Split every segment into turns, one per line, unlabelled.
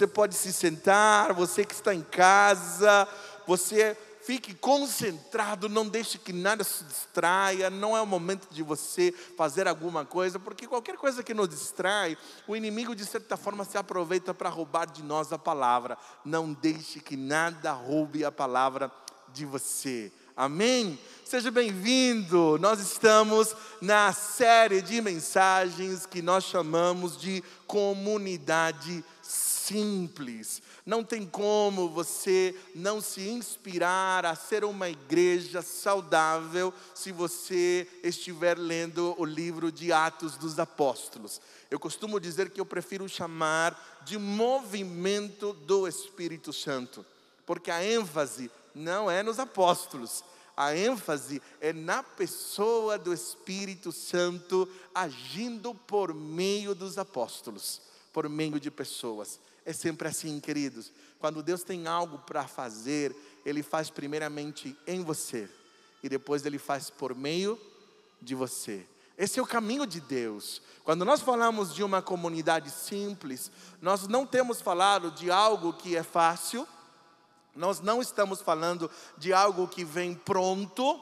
você pode se sentar, você que está em casa, você fique concentrado, não deixe que nada se distraia, não é o momento de você fazer alguma coisa, porque qualquer coisa que nos distrai, o inimigo de certa forma se aproveita para roubar de nós a palavra. Não deixe que nada roube a palavra de você. Amém? Seja bem-vindo. Nós estamos na série de mensagens que nós chamamos de comunidade simples. Não tem como você não se inspirar a ser uma igreja saudável se você estiver lendo o livro de Atos dos Apóstolos. Eu costumo dizer que eu prefiro chamar de movimento do Espírito Santo, porque a ênfase não é nos apóstolos, a ênfase é na pessoa do Espírito Santo agindo por meio dos apóstolos, por meio de pessoas. É sempre assim, queridos. Quando Deus tem algo para fazer, Ele faz primeiramente em você e depois Ele faz por meio de você. Esse é o caminho de Deus. Quando nós falamos de uma comunidade simples, nós não temos falado de algo que é fácil, nós não estamos falando de algo que vem pronto,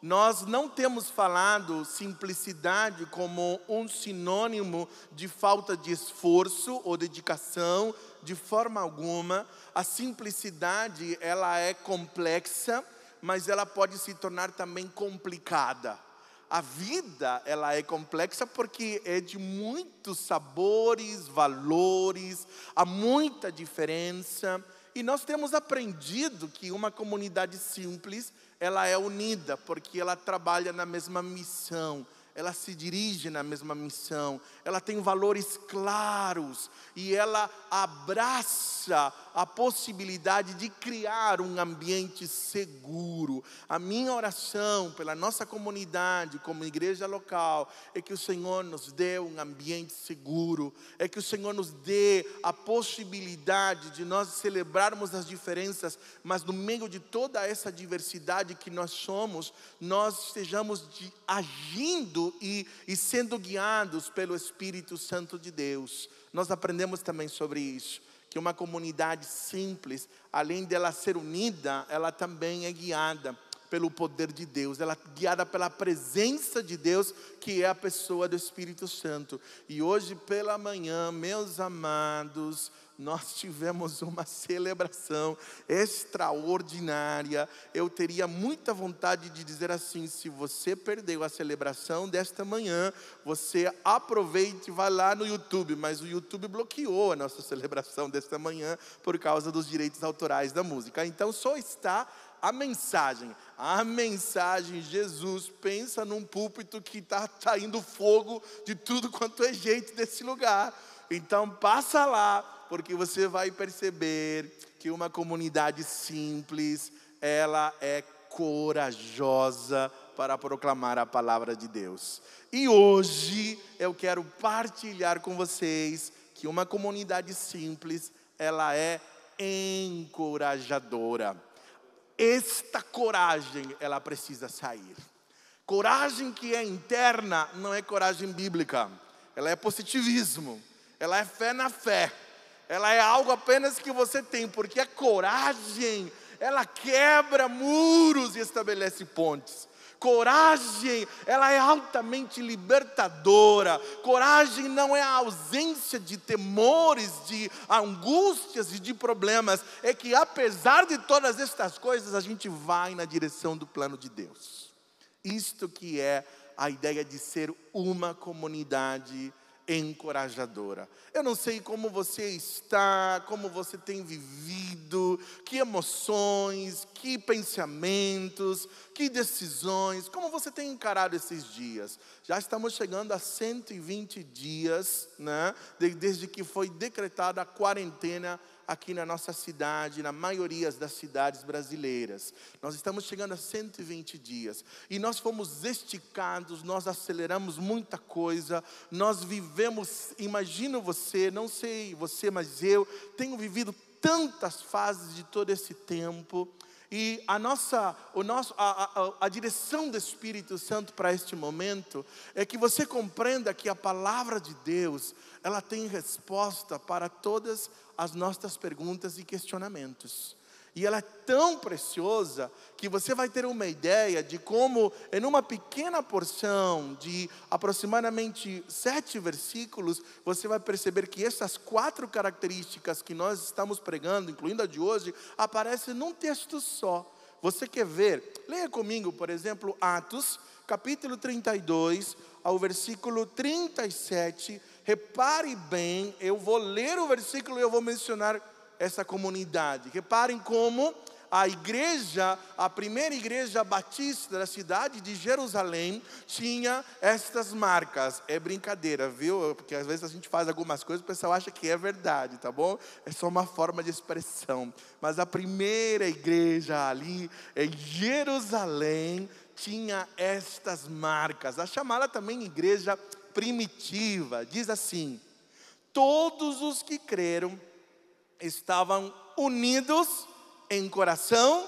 nós não temos falado simplicidade como um sinônimo de falta de esforço ou dedicação, de forma alguma. A simplicidade, ela é complexa, mas ela pode se tornar também complicada. A vida, ela é complexa porque é de muitos sabores, valores, há muita diferença. E nós temos aprendido que uma comunidade simples ela é unida, porque ela trabalha na mesma missão, ela se dirige na mesma missão, ela tem valores claros e ela abraça a possibilidade de criar um ambiente seguro. A minha oração pela nossa comunidade, como igreja local, é que o Senhor nos dê um ambiente seguro, é que o Senhor nos dê a possibilidade de nós celebrarmos as diferenças, mas no meio de toda essa diversidade que nós somos, nós estejamos de, agindo e, e sendo guiados pelo Espírito Santo de Deus. Nós aprendemos também sobre isso que uma comunidade simples, além dela ser unida, ela também é guiada pelo poder de Deus, ela é guiada pela presença de Deus, que é a pessoa do Espírito Santo. E hoje pela manhã, meus amados, nós tivemos uma celebração extraordinária. Eu teria muita vontade de dizer assim: se você perdeu a celebração desta manhã, você aproveite e vá lá no YouTube. Mas o YouTube bloqueou a nossa celebração desta manhã por causa dos direitos autorais da música. Então só está a mensagem. A mensagem, Jesus pensa num púlpito que está saindo fogo de tudo quanto é gente desse lugar. Então passa lá, porque você vai perceber que uma comunidade simples, ela é corajosa para proclamar a palavra de Deus. E hoje eu quero partilhar com vocês que uma comunidade simples, ela é encorajadora. Esta coragem, ela precisa sair. Coragem que é interna não é coragem bíblica, ela é positivismo, ela é fé na fé ela é algo apenas que você tem, porque a coragem, ela quebra muros e estabelece pontes. Coragem, ela é altamente libertadora. Coragem não é a ausência de temores, de angústias e de problemas. É que apesar de todas estas coisas, a gente vai na direção do plano de Deus. Isto que é a ideia de ser uma comunidade encorajadora. Eu não sei como você está, como você tem vivido, que emoções, que pensamentos, que decisões, como você tem encarado esses dias. Já estamos chegando a 120 dias, né, desde que foi decretada a quarentena aqui na nossa cidade, na maioria das cidades brasileiras. Nós estamos chegando a 120 dias e nós fomos esticados, nós aceleramos muita coisa, nós vivemos, imagino você, não sei você, mas eu tenho vivido tantas fases de todo esse tempo. E a nossa, o nosso, a, a, a direção do Espírito Santo para este momento é que você compreenda que a palavra de Deus, ela tem resposta para todas as nossas perguntas e questionamentos. E ela é tão preciosa que você vai ter uma ideia de como, em uma pequena porção de aproximadamente sete versículos, você vai perceber que essas quatro características que nós estamos pregando, incluindo a de hoje, aparecem num texto só. Você quer ver? Leia comigo, por exemplo, Atos, capítulo 32, ao versículo 37. Repare bem, eu vou ler o versículo e eu vou mencionar essa comunidade. Reparem como a igreja, a primeira igreja batista da cidade de Jerusalém, tinha estas marcas. É brincadeira, viu? Porque às vezes a gente faz algumas coisas e o pessoal acha que é verdade, tá bom? É só uma forma de expressão. Mas a primeira igreja ali em Jerusalém tinha estas marcas. A chamada também igreja primitiva. Diz assim: Todos os que creram estavam unidos em coração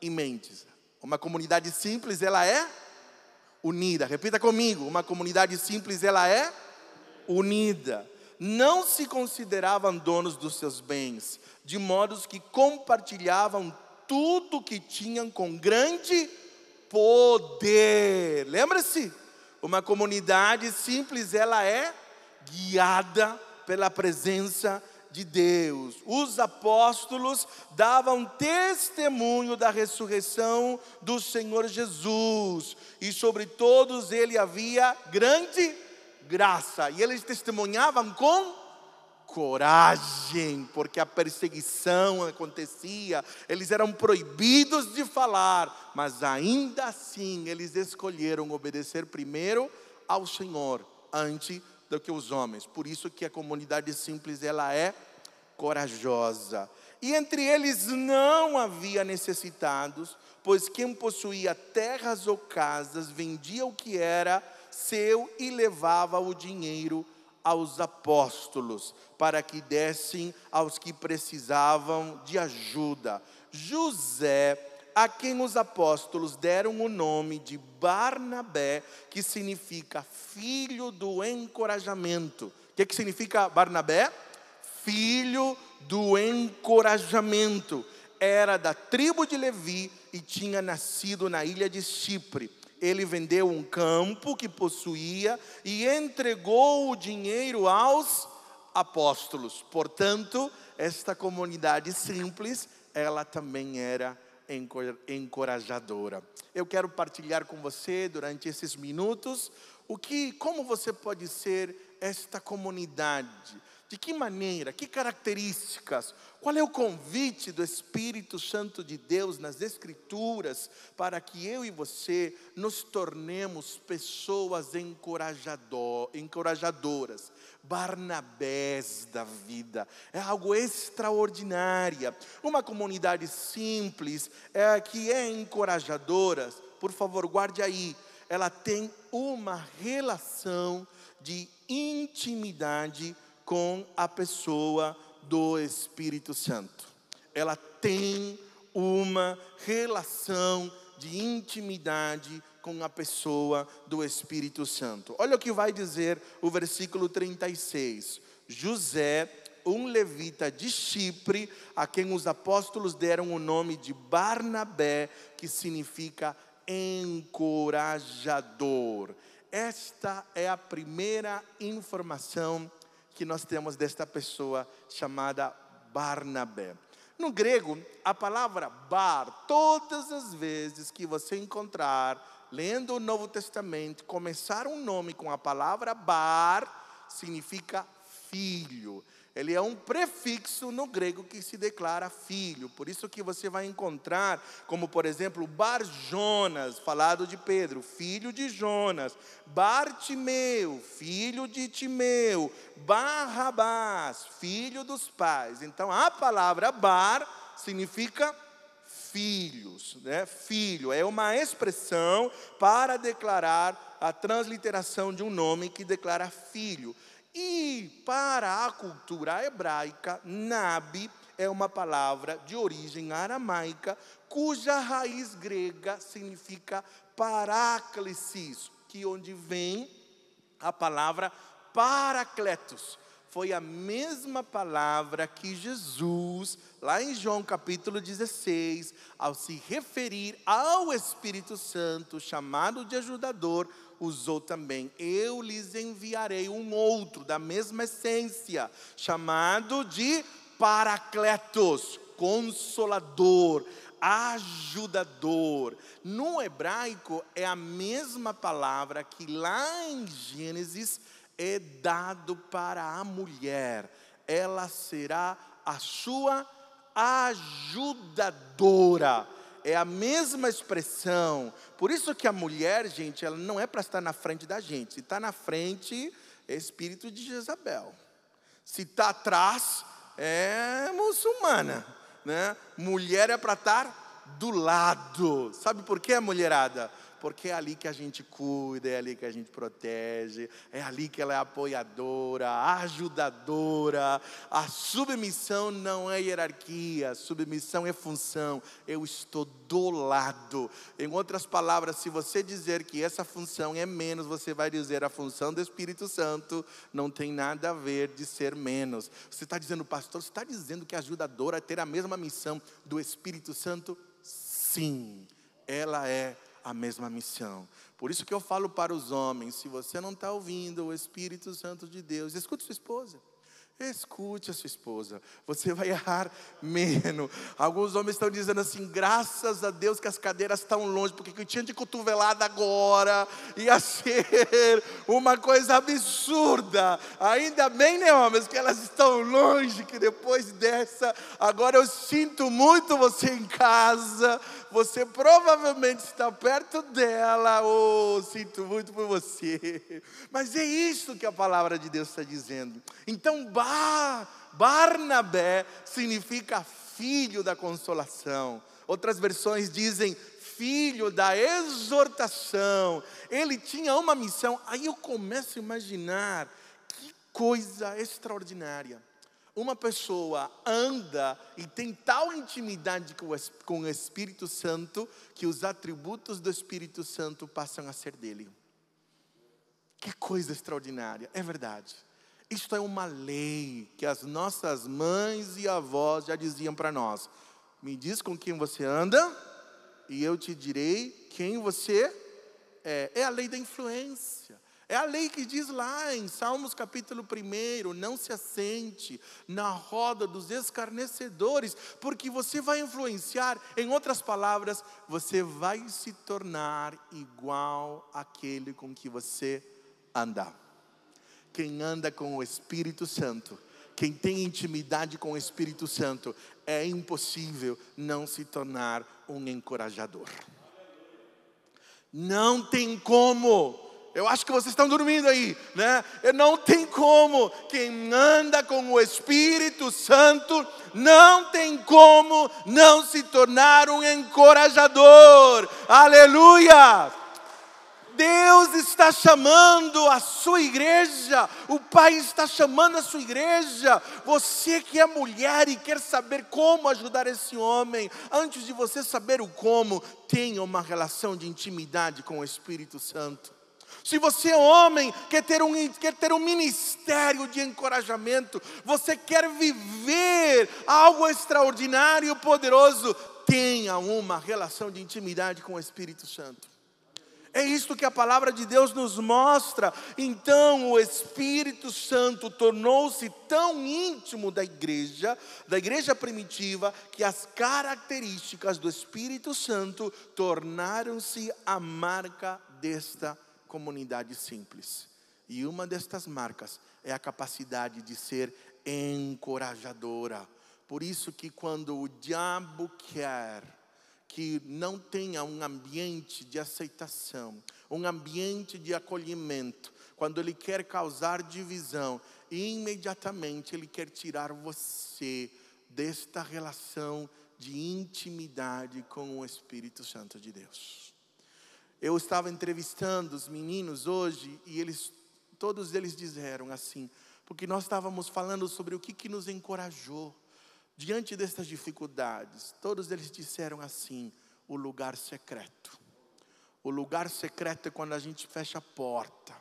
e mentes. Uma comunidade simples, ela é unida. Repita comigo, uma comunidade simples, ela é unida. Não se consideravam donos dos seus bens, de modo que compartilhavam tudo que tinham com grande poder. Lembra-se? Uma comunidade simples, ela é guiada pela presença de Deus. Os apóstolos davam testemunho da ressurreição do Senhor Jesus, e sobre todos ele havia grande graça, e eles testemunhavam com coragem, porque a perseguição acontecia, eles eram proibidos de falar, mas ainda assim eles escolheram obedecer primeiro ao Senhor, antes do que os homens. Por isso que a comunidade simples ela é corajosa. E entre eles não havia necessitados, pois quem possuía terras ou casas vendia o que era seu e levava o dinheiro aos apóstolos, para que dessem aos que precisavam de ajuda. José a quem os apóstolos deram o nome de Barnabé, que significa filho do encorajamento. O que, que significa Barnabé? Filho do encorajamento. Era da tribo de Levi e tinha nascido na ilha de Chipre. Ele vendeu um campo que possuía e entregou o dinheiro aos apóstolos. Portanto, esta comunidade simples, ela também era encorajadora. Eu quero partilhar com você durante esses minutos o que, como você pode ser esta comunidade. De que maneira, que características, qual é o convite do Espírito Santo de Deus nas Escrituras para que eu e você nos tornemos pessoas encorajador, encorajadoras, Barnabés da vida. É algo extraordinário. Uma comunidade simples, é, que é encorajadora, por favor, guarde aí, ela tem uma relação de intimidade a pessoa do Espírito Santo. Ela tem uma relação de intimidade com a pessoa do Espírito Santo. Olha o que vai dizer o versículo 36. José, um levita de Chipre, a quem os apóstolos deram o nome de Barnabé, que significa encorajador. Esta é a primeira informação que nós temos desta pessoa chamada Barnabé. No grego, a palavra bar, todas as vezes que você encontrar, lendo o Novo Testamento, começar um nome com a palavra bar, significa filho ele é um prefixo no grego que se declara filho. Por isso que você vai encontrar, como por exemplo, Bar Jonas, falado de Pedro, filho de Jonas, Bartimeu, filho de Timeu, Barrabás, filho dos pais. Então a palavra bar significa filhos, né? Filho é uma expressão para declarar a transliteração de um nome que declara filho. E para a cultura hebraica, Nabi é uma palavra de origem aramaica, cuja raiz grega significa paráclesis, que onde vem a palavra paracletos, foi a mesma palavra que Jesus, lá em João capítulo 16, ao se referir ao Espírito Santo, chamado de ajudador, usou também: Eu lhes enviarei um outro da mesma essência, chamado de Paracletos, consolador, ajudador. No hebraico é a mesma palavra que lá em Gênesis é dado para a mulher. Ela será a sua ajudadora. É a mesma expressão. Por isso que a mulher, gente, ela não é para estar na frente da gente. Se está na frente, é espírito de Jezabel. Se está atrás, é muçulmana né? Mulher é para estar do lado. Sabe por quê, mulherada? Porque é ali que a gente cuida, é ali que a gente protege, é ali que ela é apoiadora, ajudadora. A submissão não é hierarquia, submissão é função. Eu estou do lado. Em outras palavras, se você dizer que essa função é menos, você vai dizer a função do Espírito Santo não tem nada a ver de ser menos. Você está dizendo, pastor, você está dizendo que a ajudadora ter a mesma missão do Espírito Santo? Sim, ela é a mesma missão. Por isso que eu falo para os homens: se você não está ouvindo o Espírito Santo de Deus, escute sua esposa. Escute a sua esposa, você vai errar menos. Alguns homens estão dizendo assim: graças a Deus que as cadeiras estão longe, porque que eu tinha de cotovelada agora ia ser uma coisa absurda. Ainda bem, né, homens, que elas estão longe, que depois dessa, agora eu sinto muito você em casa, você provavelmente está perto dela, oh, sinto muito por você. Mas é isso que a palavra de Deus está dizendo. Então, Bar, Barnabé significa filho da consolação. Outras versões dizem filho da exortação. Ele tinha uma missão. Aí eu começo a imaginar que coisa extraordinária. Uma pessoa anda e tem tal intimidade com o Espírito Santo que os atributos do Espírito Santo passam a ser dele. Que coisa extraordinária, é verdade. Isto é uma lei que as nossas mães e avós já diziam para nós. Me diz com quem você anda e eu te direi quem você é. É a lei da influência. É a lei que diz lá em Salmos capítulo 1: não se assente na roda dos escarnecedores, porque você vai influenciar, em outras palavras, você vai se tornar igual àquele com que você anda quem anda com o Espírito Santo, quem tem intimidade com o Espírito Santo, é impossível não se tornar um encorajador. Não tem como. Eu acho que vocês estão dormindo aí, né? Não tem como. Quem anda com o Espírito Santo não tem como não se tornar um encorajador. Aleluia! Deus está chamando a sua igreja, o Pai está chamando a sua igreja. Você que é mulher e quer saber como ajudar esse homem, antes de você saber o como, tenha uma relação de intimidade com o Espírito Santo. Se você é homem, quer ter, um, quer ter um ministério de encorajamento, você quer viver algo extraordinário e poderoso, tenha uma relação de intimidade com o Espírito Santo. É isto que a palavra de Deus nos mostra. Então, o Espírito Santo tornou-se tão íntimo da igreja, da igreja primitiva, que as características do Espírito Santo tornaram-se a marca desta comunidade simples. E uma destas marcas é a capacidade de ser encorajadora. Por isso que quando o diabo quer que não tenha um ambiente de aceitação, um ambiente de acolhimento, quando ele quer causar divisão, imediatamente ele quer tirar você desta relação de intimidade com o Espírito Santo de Deus. Eu estava entrevistando os meninos hoje e eles, todos eles disseram assim, porque nós estávamos falando sobre o que, que nos encorajou diante destas dificuldades, todos eles disseram assim: o lugar secreto. O lugar secreto é quando a gente fecha a porta.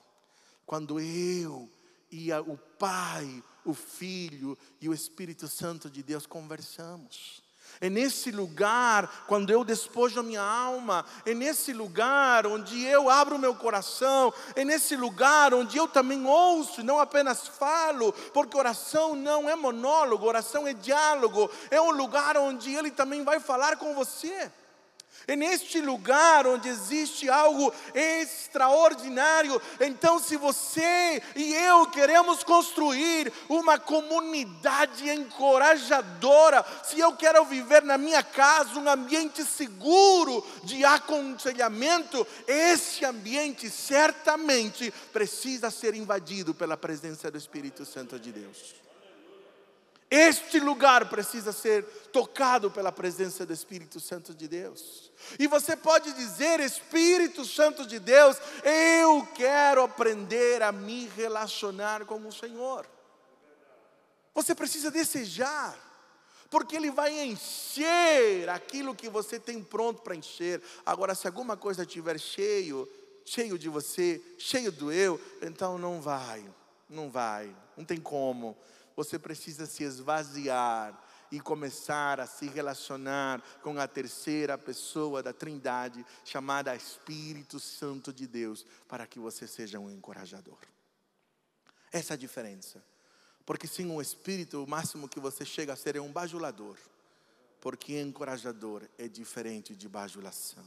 Quando eu e a, o Pai, o Filho e o Espírito Santo de Deus conversamos. É nesse lugar, quando eu despojo a minha alma, é nesse lugar onde eu abro meu coração, é nesse lugar onde eu também ouço, não apenas falo, porque oração não é monólogo, oração é diálogo, é um lugar onde Ele também vai falar com você. É neste lugar onde existe algo extraordinário. Então, se você e eu queremos construir uma comunidade encorajadora, se eu quero viver na minha casa um ambiente seguro de aconselhamento, esse ambiente certamente precisa ser invadido pela presença do Espírito Santo de Deus. Este lugar precisa ser tocado pela presença do Espírito Santo de Deus. E você pode dizer, Espírito Santo de Deus, eu quero aprender a me relacionar com o Senhor. Você precisa desejar, porque Ele vai encher aquilo que você tem pronto para encher. Agora, se alguma coisa estiver cheio, cheio de você, cheio do eu, então não vai, não vai, não tem como você precisa se esvaziar e começar a se relacionar com a terceira pessoa da Trindade, chamada Espírito Santo de Deus, para que você seja um encorajador. Essa é a diferença. Porque sem um espírito, o máximo que você chega a ser é um bajulador. Porque encorajador é diferente de bajulação.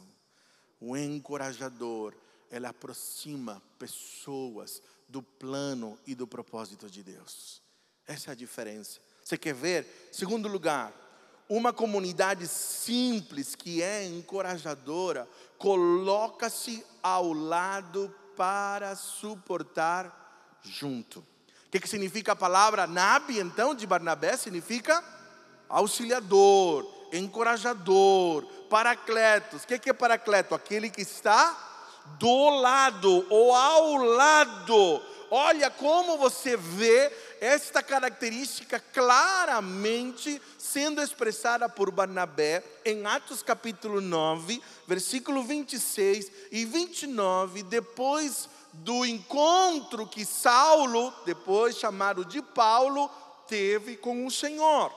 O encorajador, ele aproxima pessoas do plano e do propósito de Deus. Essa é a diferença. Você quer ver? Segundo lugar, uma comunidade simples que é encorajadora, coloca-se ao lado para suportar junto. O que, que significa a palavra Nabi, então, de Barnabé? Significa auxiliador, encorajador, paracletos. O que, que é paracleto? Aquele que está do lado ou ao lado. Olha como você vê esta característica claramente sendo expressada por Barnabé em Atos capítulo 9, versículo 26 e 29, depois do encontro que Saulo, depois chamado de Paulo, teve com o Senhor.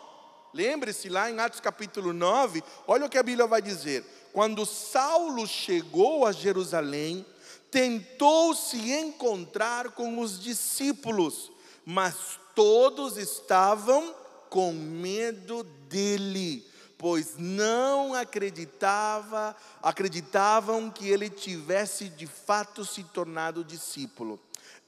Lembre-se lá em Atos capítulo 9, olha o que a Bíblia vai dizer. Quando Saulo chegou a Jerusalém, tentou se encontrar com os discípulos, mas todos estavam com medo dele, pois não acreditava, acreditavam que ele tivesse de fato se tornado discípulo.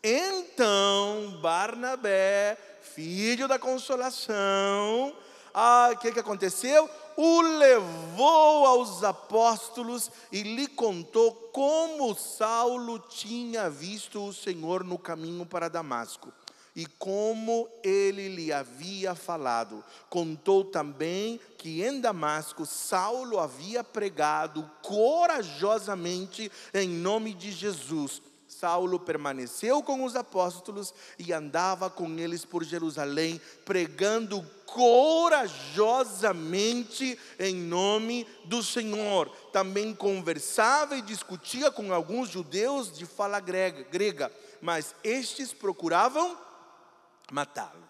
Então Barnabé, filho da consolação, ah, o que, que aconteceu? O levou aos apóstolos e lhe contou como Saulo tinha visto o Senhor no caminho para Damasco e como ele lhe havia falado. Contou também que em Damasco Saulo havia pregado corajosamente em nome de Jesus. Saulo permaneceu com os apóstolos e andava com eles por Jerusalém, pregando corajosamente em nome do Senhor. Também conversava e discutia com alguns judeus de fala grega, mas estes procuravam matá-lo.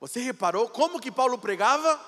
Você reparou como que Paulo pregava?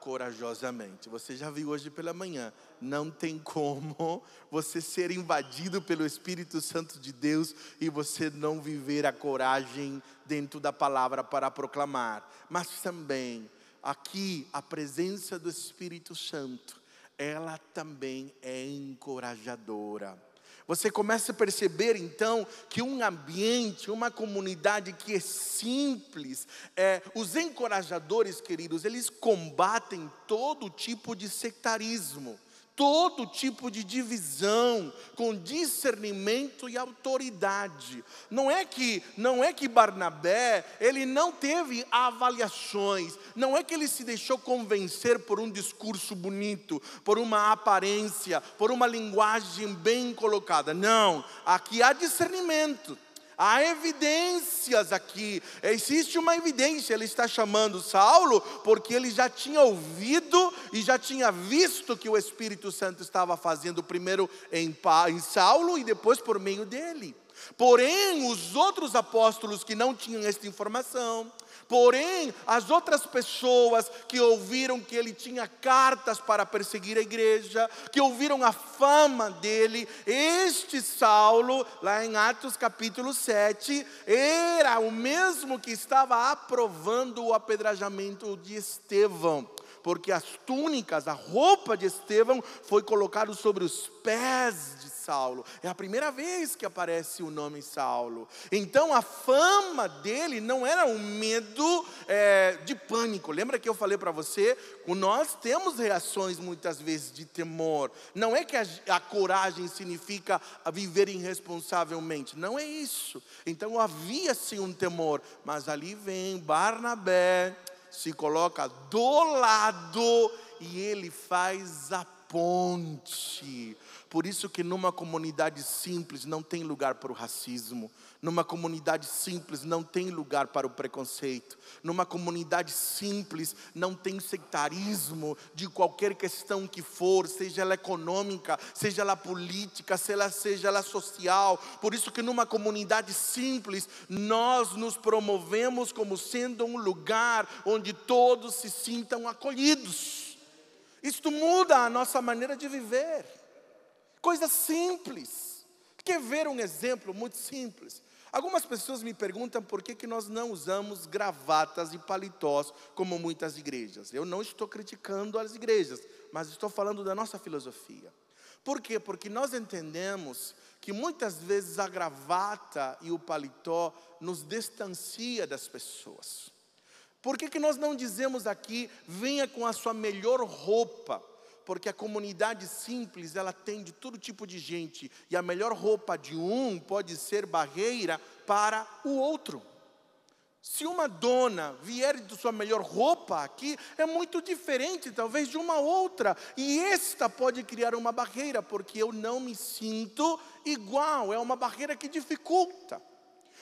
Corajosamente. Você já viu hoje pela manhã. Não tem como você ser invadido pelo Espírito Santo de Deus e você não viver a coragem dentro da palavra para proclamar. Mas também, aqui, a presença do Espírito Santo, ela também é encorajadora. Você começa a perceber então que um ambiente, uma comunidade que é simples, é, os encorajadores, queridos, eles combatem todo tipo de sectarismo todo tipo de divisão com discernimento e autoridade. Não é que não é que Barnabé, ele não teve avaliações, não é que ele se deixou convencer por um discurso bonito, por uma aparência, por uma linguagem bem colocada. Não, aqui há discernimento. Há evidências aqui, existe uma evidência. Ele está chamando Saulo porque ele já tinha ouvido e já tinha visto que o Espírito Santo estava fazendo primeiro em, em Saulo e depois por meio dele. Porém, os outros apóstolos que não tinham esta informação, Porém, as outras pessoas que ouviram que ele tinha cartas para perseguir a igreja, que ouviram a fama dele, este Saulo, lá em Atos capítulo 7, era o mesmo que estava aprovando o apedrejamento de Estevão porque as túnicas, a roupa de Estevão foi colocado sobre os pés de Saulo. É a primeira vez que aparece o nome Saulo. Então a fama dele não era um medo é, de pânico. Lembra que eu falei para você? Nós temos reações muitas vezes de temor. Não é que a, a coragem significa viver irresponsavelmente. Não é isso. Então havia sim um temor. Mas ali vem Barnabé, se coloca do lado e ele faz a ponte. Por isso que numa comunidade simples não tem lugar para o racismo, numa comunidade simples não tem lugar para o preconceito, numa comunidade simples não tem sectarismo de qualquer questão que for, seja ela econômica, seja ela política, seja ela, social. Por isso que numa comunidade simples nós nos promovemos como sendo um lugar onde todos se sintam acolhidos. Isto muda a nossa maneira de viver. Coisa simples. Quer ver um exemplo muito simples? Algumas pessoas me perguntam por que, que nós não usamos gravatas e paletós como muitas igrejas. Eu não estou criticando as igrejas, mas estou falando da nossa filosofia. Por quê? Porque nós entendemos que muitas vezes a gravata e o paletó nos distancia das pessoas. Por que, que nós não dizemos aqui, venha com a sua melhor roupa? Porque a comunidade simples, ela tem de todo tipo de gente, e a melhor roupa de um pode ser barreira para o outro. Se uma dona vier de sua melhor roupa aqui, é muito diferente, talvez, de uma outra. E esta pode criar uma barreira, porque eu não me sinto igual, é uma barreira que dificulta.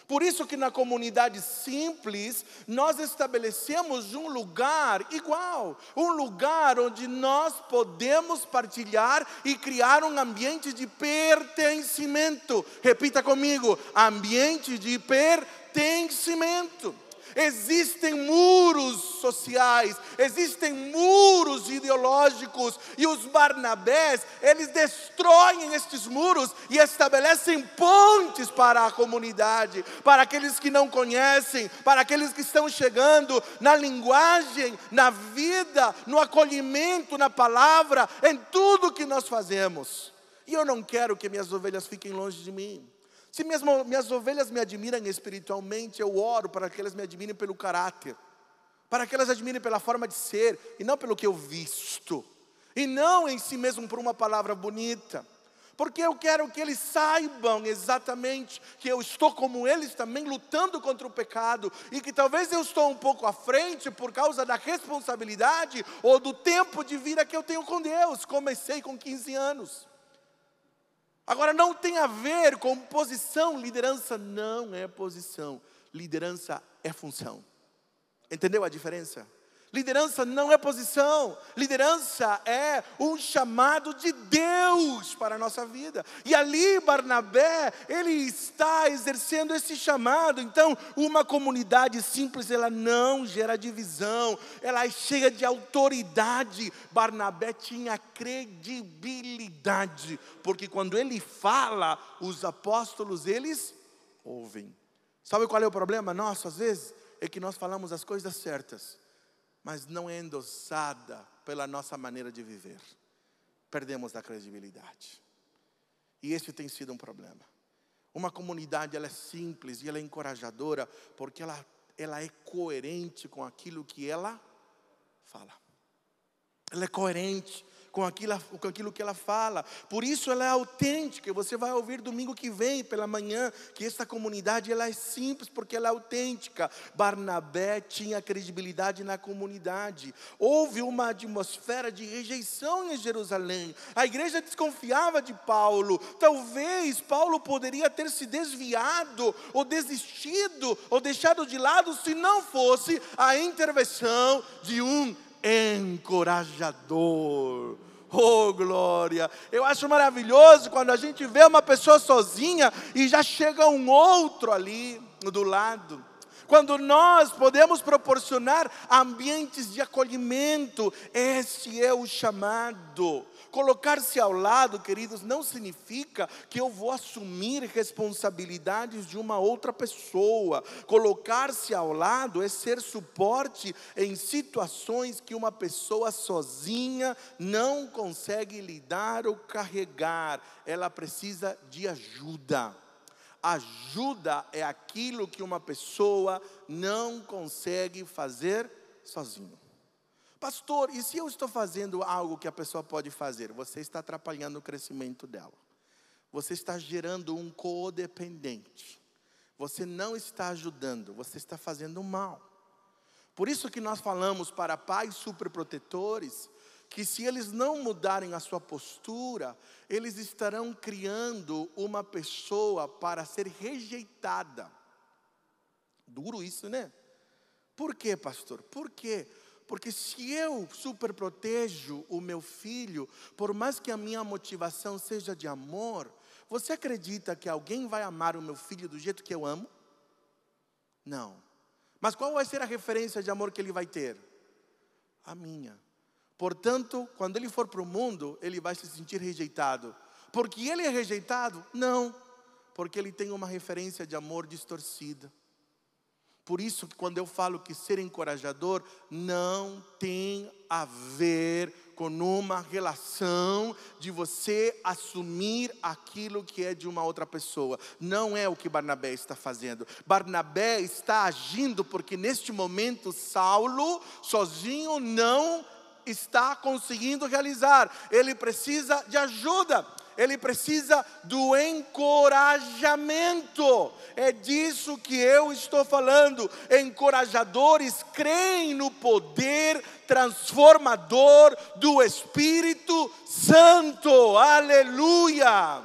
Por isso que na comunidade simples nós estabelecemos um lugar igual, um lugar onde nós podemos partilhar e criar um ambiente de pertencimento. Repita comigo: ambiente de pertencimento. Existem muros sociais, existem muros ideológicos, e os Barnabés, eles destroem estes muros e estabelecem pontes para a comunidade, para aqueles que não conhecem, para aqueles que estão chegando na linguagem, na vida, no acolhimento, na palavra, em tudo que nós fazemos. E eu não quero que minhas ovelhas fiquem longe de mim. Se minhas, minhas ovelhas me admiram espiritualmente, eu oro para que elas me admirem pelo caráter, para que elas admirem pela forma de ser, e não pelo que eu visto, e não em si mesmo por uma palavra bonita, porque eu quero que eles saibam exatamente que eu estou como eles também lutando contra o pecado, e que talvez eu estou um pouco à frente por causa da responsabilidade ou do tempo de vida que eu tenho com Deus. Comecei com 15 anos. Agora, não tem a ver com posição, liderança não é posição, liderança é função. Entendeu a diferença? Liderança não é posição, liderança é um chamado de Deus para a nossa vida. E ali Barnabé, ele está exercendo esse chamado. Então, uma comunidade simples, ela não gera divisão, ela é cheia de autoridade. Barnabé tinha credibilidade, porque quando ele fala, os apóstolos, eles ouvem. Sabe qual é o problema nosso às vezes? É que nós falamos as coisas certas mas não é endossada pela nossa maneira de viver, perdemos a credibilidade. E esse tem sido um problema. Uma comunidade ela é simples e ela é encorajadora porque ela, ela é coerente com aquilo que ela fala. Ela é coerente com aquilo, com aquilo que ela fala. Por isso ela é autêntica. Você vai ouvir domingo que vem pela manhã que essa comunidade ela é simples porque ela é autêntica. Barnabé tinha credibilidade na comunidade. Houve uma atmosfera de rejeição em Jerusalém. A igreja desconfiava de Paulo. Talvez Paulo poderia ter se desviado ou desistido ou deixado de lado se não fosse a intervenção de um encorajador Oh, glória! Eu acho maravilhoso quando a gente vê uma pessoa sozinha e já chega um outro ali do lado. Quando nós podemos proporcionar ambientes de acolhimento, esse é o chamado. Colocar-se ao lado, queridos, não significa que eu vou assumir responsabilidades de uma outra pessoa. Colocar-se ao lado é ser suporte em situações que uma pessoa sozinha não consegue lidar ou carregar. Ela precisa de ajuda. Ajuda é aquilo que uma pessoa não consegue fazer sozinho. Pastor, e se eu estou fazendo algo que a pessoa pode fazer? Você está atrapalhando o crescimento dela. Você está gerando um codependente. Você não está ajudando, você está fazendo mal. Por isso que nós falamos para pais superprotetores que se eles não mudarem a sua postura, eles estarão criando uma pessoa para ser rejeitada. Duro isso, né? Por quê, pastor? Por quê? Porque se eu superprotejo o meu filho, por mais que a minha motivação seja de amor, você acredita que alguém vai amar o meu filho do jeito que eu amo? Não. Mas qual vai ser a referência de amor que ele vai ter? A minha. Portanto, quando ele for para o mundo, ele vai se sentir rejeitado. Porque ele é rejeitado? Não. Porque ele tem uma referência de amor distorcida. Por isso que quando eu falo que ser encorajador não tem a ver com uma relação de você assumir aquilo que é de uma outra pessoa. Não é o que Barnabé está fazendo. Barnabé está agindo porque neste momento Saulo sozinho não está conseguindo realizar. Ele precisa de ajuda ele precisa do encorajamento. É disso que eu estou falando. Encorajadores creem no poder transformador do Espírito Santo. Aleluia!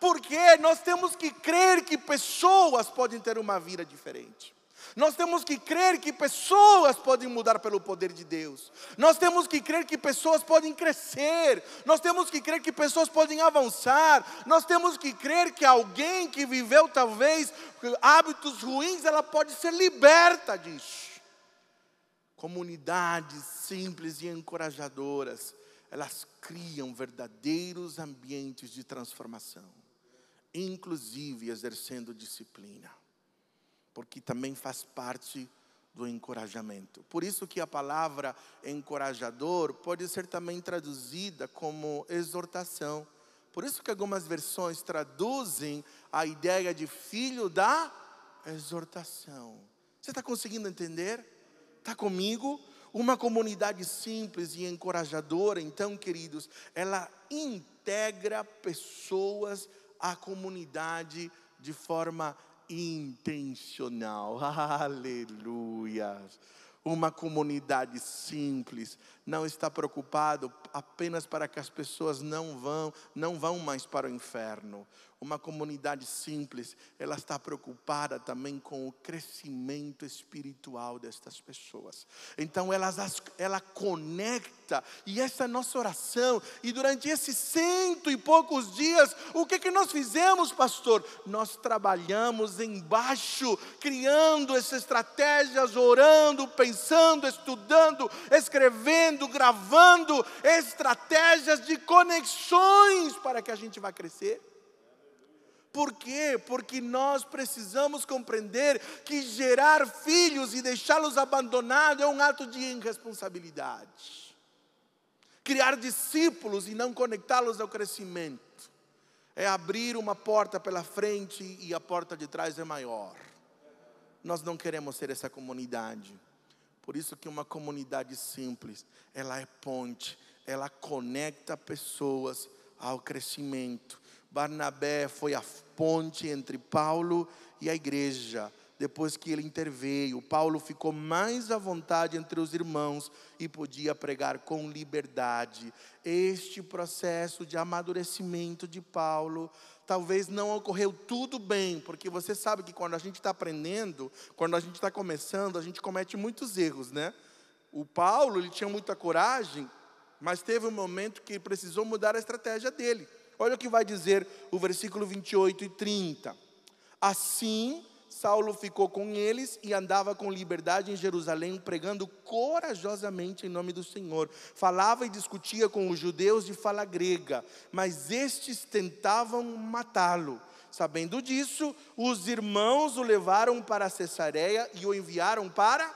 Porque nós temos que crer que pessoas podem ter uma vida diferente. Nós temos que crer que pessoas podem mudar pelo poder de Deus. Nós temos que crer que pessoas podem crescer. Nós temos que crer que pessoas podem avançar. Nós temos que crer que alguém que viveu talvez hábitos ruins, ela pode ser liberta disso. Comunidades simples e encorajadoras, elas criam verdadeiros ambientes de transformação, inclusive exercendo disciplina porque também faz parte do encorajamento. Por isso que a palavra encorajador pode ser também traduzida como exortação. Por isso que algumas versões traduzem a ideia de filho da exortação. Você está conseguindo entender? Está comigo? Uma comunidade simples e encorajadora, então, queridos, ela integra pessoas à comunidade de forma intencional. Aleluia. Uma comunidade simples, não está preocupado apenas para que as pessoas não vão, não vão mais para o inferno uma comunidade simples, ela está preocupada também com o crescimento espiritual destas pessoas. Então ela, ela conecta, e essa é a nossa oração. E durante esses cento e poucos dias, o que, que nós fizemos, pastor? Nós trabalhamos embaixo, criando essas estratégias, orando, pensando, estudando, escrevendo, gravando estratégias de conexões para que a gente vá crescer. Por quê? Porque nós precisamos compreender que gerar filhos e deixá-los abandonados é um ato de irresponsabilidade. Criar discípulos e não conectá-los ao crescimento é abrir uma porta pela frente e a porta de trás é maior. Nós não queremos ser essa comunidade. Por isso que uma comunidade simples, ela é ponte, ela conecta pessoas ao crescimento Barnabé foi a ponte entre Paulo e a igreja. Depois que ele interveio, Paulo ficou mais à vontade entre os irmãos e podia pregar com liberdade. Este processo de amadurecimento de Paulo talvez não ocorreu tudo bem, porque você sabe que quando a gente está aprendendo, quando a gente está começando, a gente comete muitos erros, né? O Paulo, ele tinha muita coragem mas teve um momento que precisou mudar a estratégia dele. Olha o que vai dizer o versículo 28 e 30. Assim, Saulo ficou com eles e andava com liberdade em Jerusalém, pregando corajosamente em nome do Senhor. Falava e discutia com os judeus de fala grega, mas estes tentavam matá-lo. Sabendo disso, os irmãos o levaram para Cesareia e o enviaram para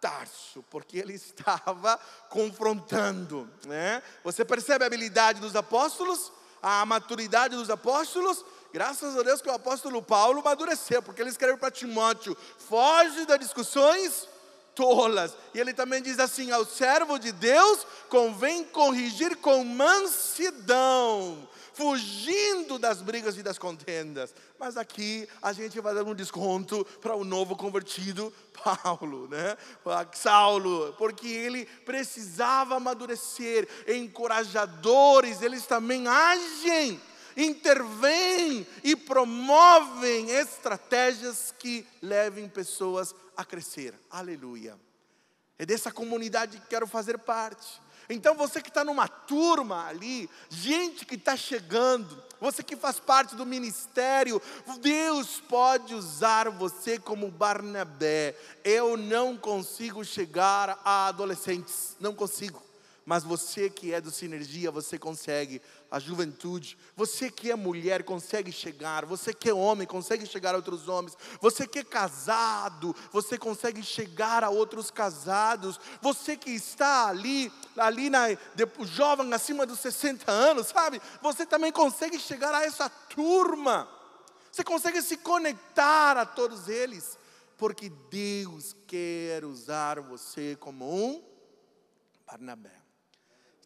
Tarso, porque ele estava confrontando. Né? Você percebe a habilidade dos apóstolos? A maturidade dos apóstolos? Graças a Deus que o apóstolo Paulo amadureceu, porque ele escreve para Timóteo: foge das discussões tolas. E ele também diz assim: ao servo de Deus convém corrigir com mansidão, fugindo das brigas e das contendas. Mas aqui a gente vai dar um desconto para o novo convertido Paulo, né? Saulo, porque ele precisava amadurecer, encorajadores, eles também agem intervêm e promovem estratégias que levem pessoas a crescer. Aleluia. É dessa comunidade que quero fazer parte. Então você que está numa turma ali, gente que está chegando, você que faz parte do ministério, Deus pode usar você como Barnabé. Eu não consigo chegar a adolescentes, não consigo. Mas você que é do Sinergia, você consegue a juventude. Você que é mulher consegue chegar, você que é homem consegue chegar a outros homens. Você que é casado, você consegue chegar a outros casados. Você que está ali, ali na de, jovem acima dos 60 anos, sabe? Você também consegue chegar a essa turma. Você consegue se conectar a todos eles, porque Deus quer usar você como um Barnabé.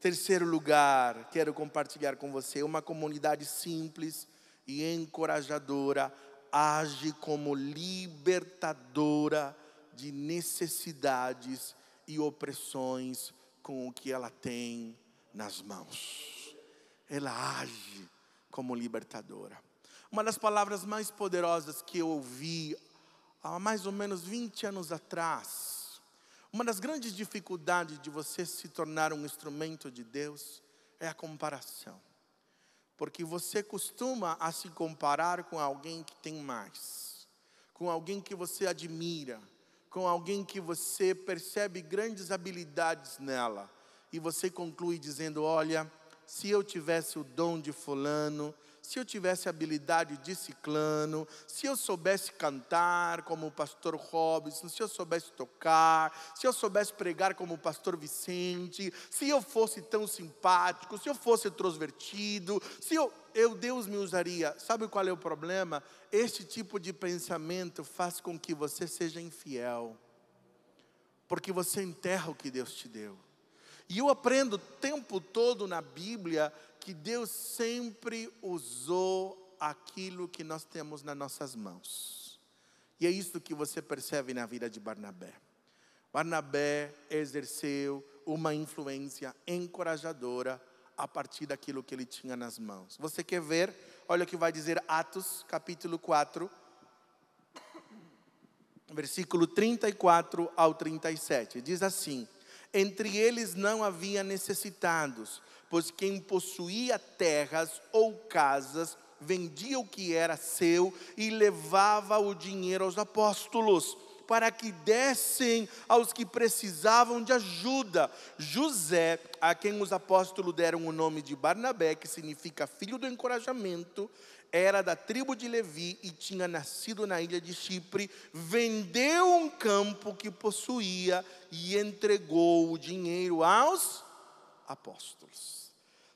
Terceiro lugar, quero compartilhar com você uma comunidade simples e encorajadora age como libertadora de necessidades e opressões com o que ela tem nas mãos. Ela age como libertadora. Uma das palavras mais poderosas que eu ouvi há mais ou menos 20 anos atrás, uma das grandes dificuldades de você se tornar um instrumento de Deus é a comparação. Porque você costuma a se comparar com alguém que tem mais, com alguém que você admira, com alguém que você percebe grandes habilidades nela, e você conclui dizendo: Olha, se eu tivesse o dom de Fulano, se eu tivesse habilidade de ciclano, se eu soubesse cantar como o pastor Robson, se eu soubesse tocar, se eu soubesse pregar como o pastor Vicente, se eu fosse tão simpático, se eu fosse transvertido, se eu, eu Deus me usaria. Sabe qual é o problema? Este tipo de pensamento faz com que você seja infiel, porque você enterra o que Deus te deu. E eu aprendo o tempo todo na Bíblia que Deus sempre usou aquilo que nós temos nas nossas mãos. E é isso que você percebe na vida de Barnabé. Barnabé exerceu uma influência encorajadora a partir daquilo que ele tinha nas mãos. Você quer ver? Olha o que vai dizer Atos, capítulo 4, versículo 34 ao 37. Diz assim: Entre eles não havia necessitados, pois quem possuía terras ou casas vendia o que era seu e levava o dinheiro aos apóstolos para que dessem aos que precisavam de ajuda. José, a quem os apóstolos deram o nome de Barnabé, que significa filho do encorajamento, era da tribo de Levi e tinha nascido na ilha de Chipre, vendeu um campo que possuía e entregou o dinheiro aos apóstolos.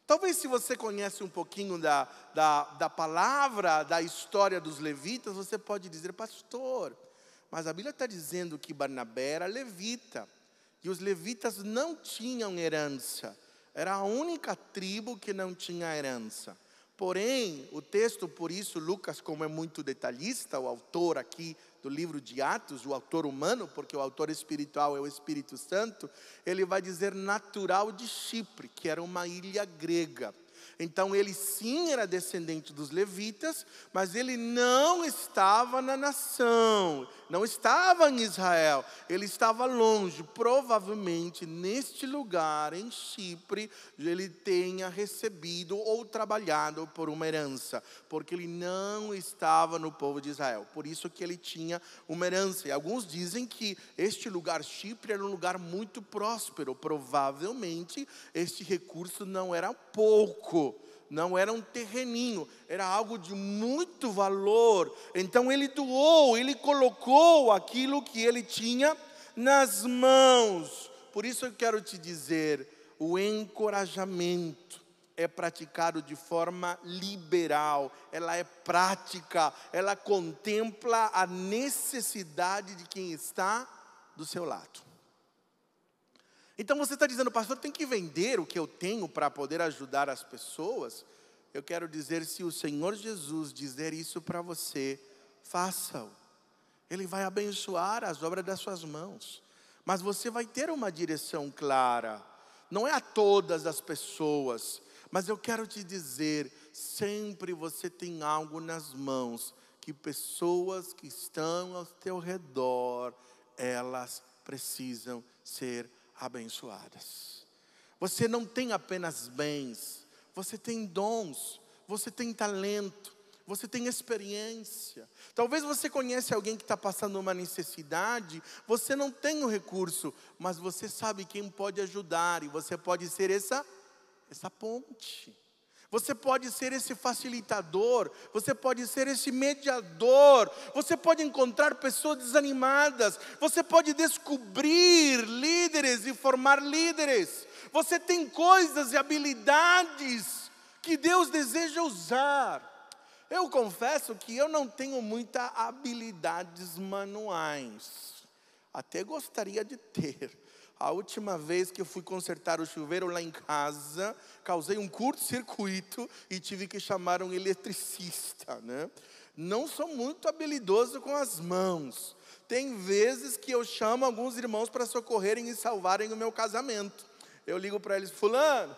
Talvez se você conhece um pouquinho da, da, da palavra, da história dos levitas, você pode dizer, pastor, mas a Bíblia está dizendo que Barnabé era levita, e os levitas não tinham herança, era a única tribo que não tinha herança. Porém, o texto, por isso, Lucas, como é muito detalhista, o autor aqui do livro de Atos, o autor humano, porque o autor espiritual é o Espírito Santo, ele vai dizer natural de Chipre, que era uma ilha grega. Então ele sim era descendente dos levitas, mas ele não estava na nação, não estava em Israel, ele estava longe. Provavelmente neste lugar, em Chipre, ele tenha recebido ou trabalhado por uma herança, porque ele não estava no povo de Israel. Por isso que ele tinha uma herança. E alguns dizem que este lugar, Chipre, era um lugar muito próspero. Provavelmente este recurso não era pouco não era um terreninho, era algo de muito valor. Então ele doou, ele colocou aquilo que ele tinha nas mãos. Por isso eu quero te dizer, o encorajamento é praticado de forma liberal, ela é prática, ela contempla a necessidade de quem está do seu lado. Então você está dizendo, pastor, tem que vender o que eu tenho para poder ajudar as pessoas. Eu quero dizer, se o Senhor Jesus dizer isso para você, faça-o. Ele vai abençoar as obras das suas mãos. Mas você vai ter uma direção clara. Não é a todas as pessoas, mas eu quero te dizer, sempre você tem algo nas mãos que pessoas que estão ao teu redor, elas precisam ser abençoadas. Você não tem apenas bens, você tem dons, você tem talento, você tem experiência. Talvez você conhece alguém que está passando uma necessidade, você não tem o recurso, mas você sabe quem pode ajudar e você pode ser essa essa ponte. Você pode ser esse facilitador, você pode ser esse mediador, você pode encontrar pessoas desanimadas, você pode descobrir líderes e formar líderes. Você tem coisas e habilidades que Deus deseja usar. Eu confesso que eu não tenho muitas habilidades manuais, até gostaria de ter a última vez que eu fui consertar o chuveiro lá em casa, causei um curto-circuito e tive que chamar um eletricista, né? Não sou muito habilidoso com as mãos. Tem vezes que eu chamo alguns irmãos para socorrerem e salvarem o meu casamento. Eu ligo para eles, fulano,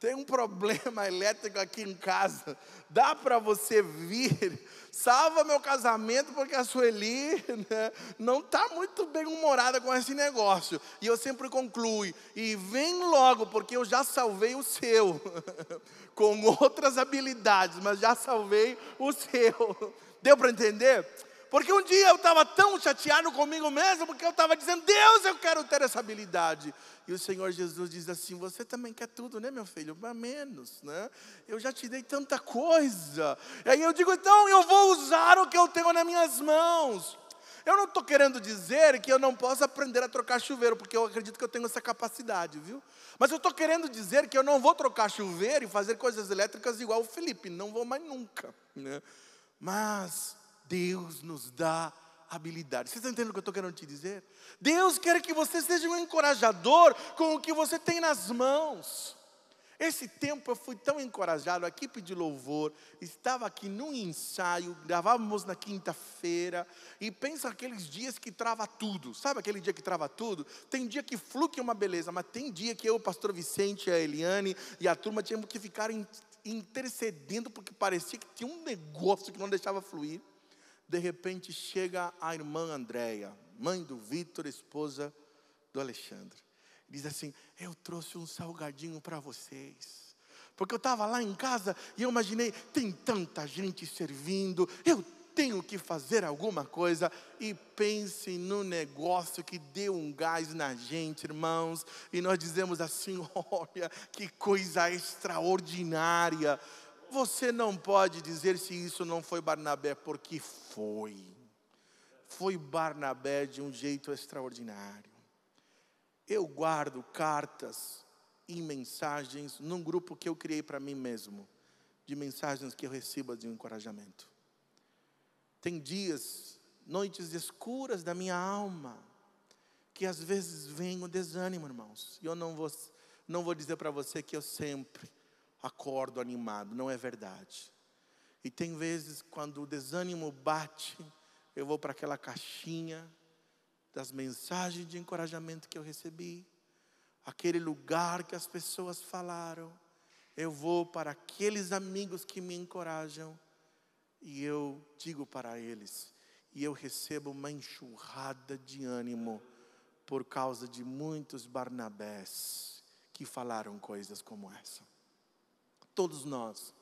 tem um problema elétrico aqui em casa, dá para você vir? Salva meu casamento, porque a Sueli né, não está muito bem humorada com esse negócio. E eu sempre concluo, e vem logo, porque eu já salvei o seu, com outras habilidades, mas já salvei o seu. Deu para entender? Porque um dia eu estava tão chateado comigo mesmo, porque eu estava dizendo, Deus, eu quero ter essa habilidade. E o Senhor Jesus diz assim: Você também quer tudo, né, meu filho? Para menos, né? Eu já te dei tanta coisa. E aí eu digo: Então eu vou usar o que eu tenho nas minhas mãos. Eu não estou querendo dizer que eu não posso aprender a trocar chuveiro, porque eu acredito que eu tenho essa capacidade, viu? Mas eu estou querendo dizer que eu não vou trocar chuveiro e fazer coisas elétricas igual o Felipe, não vou mais nunca. Né? Mas Deus nos dá habilidade. Vocês entendendo o que eu estou querendo te dizer? Deus quer que você seja um encorajador com o que você tem nas mãos. Esse tempo eu fui tão encorajado, a equipe de louvor estava aqui num ensaio, gravávamos na quinta-feira, e pensa aqueles dias que trava tudo, sabe aquele dia que trava tudo? Tem dia que flui é uma beleza, mas tem dia que eu, o pastor Vicente, a Eliane e a turma tínhamos que ficar intercedendo, porque parecia que tinha um negócio que não deixava fluir de repente chega a irmã Andréia, mãe do Vitor, esposa do Alexandre. Diz assim: Eu trouxe um salgadinho para vocês. Porque eu estava lá em casa e eu imaginei: tem tanta gente servindo, eu tenho que fazer alguma coisa. E pense no negócio que deu um gás na gente, irmãos. E nós dizemos assim: olha, que coisa extraordinária. Você não pode dizer se isso não foi Barnabé, porque foi. Foi Barnabé de um jeito extraordinário. Eu guardo cartas e mensagens num grupo que eu criei para mim mesmo, de mensagens que eu recebo de encorajamento. Tem dias, noites escuras da minha alma, que às vezes vem o desânimo, irmãos. E eu não vou, não vou dizer para você que eu sempre acordo animado, não é verdade. E tem vezes quando o desânimo bate, eu vou para aquela caixinha das mensagens de encorajamento que eu recebi, aquele lugar que as pessoas falaram. eu vou para aqueles amigos que me encorajam e eu digo para eles, e eu recebo uma enxurrada de ânimo por causa de muitos Barnabés que falaram coisas como essa. Todos nós,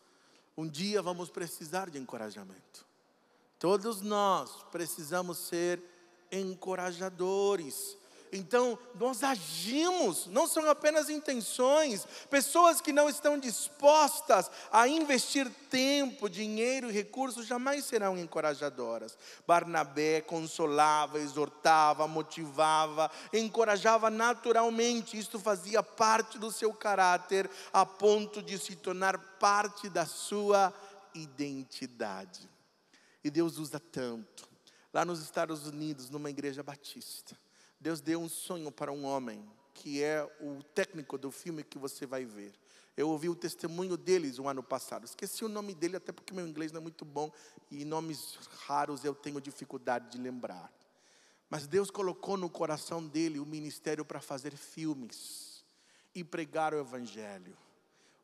um dia vamos precisar de encorajamento. Todos nós precisamos ser encorajadores. Então, nós agimos, não são apenas intenções. Pessoas que não estão dispostas a investir tempo, dinheiro e recursos jamais serão encorajadoras. Barnabé consolava, exortava, motivava, encorajava naturalmente. Isto fazia parte do seu caráter, a ponto de se tornar parte da sua identidade. E Deus usa tanto. Lá nos Estados Unidos, numa igreja batista Deus deu um sonho para um homem, que é o técnico do filme que você vai ver. Eu ouvi o testemunho deles um ano passado. Esqueci o nome dele, até porque meu inglês não é muito bom e nomes raros eu tenho dificuldade de lembrar. Mas Deus colocou no coração dele o ministério para fazer filmes e pregar o Evangelho.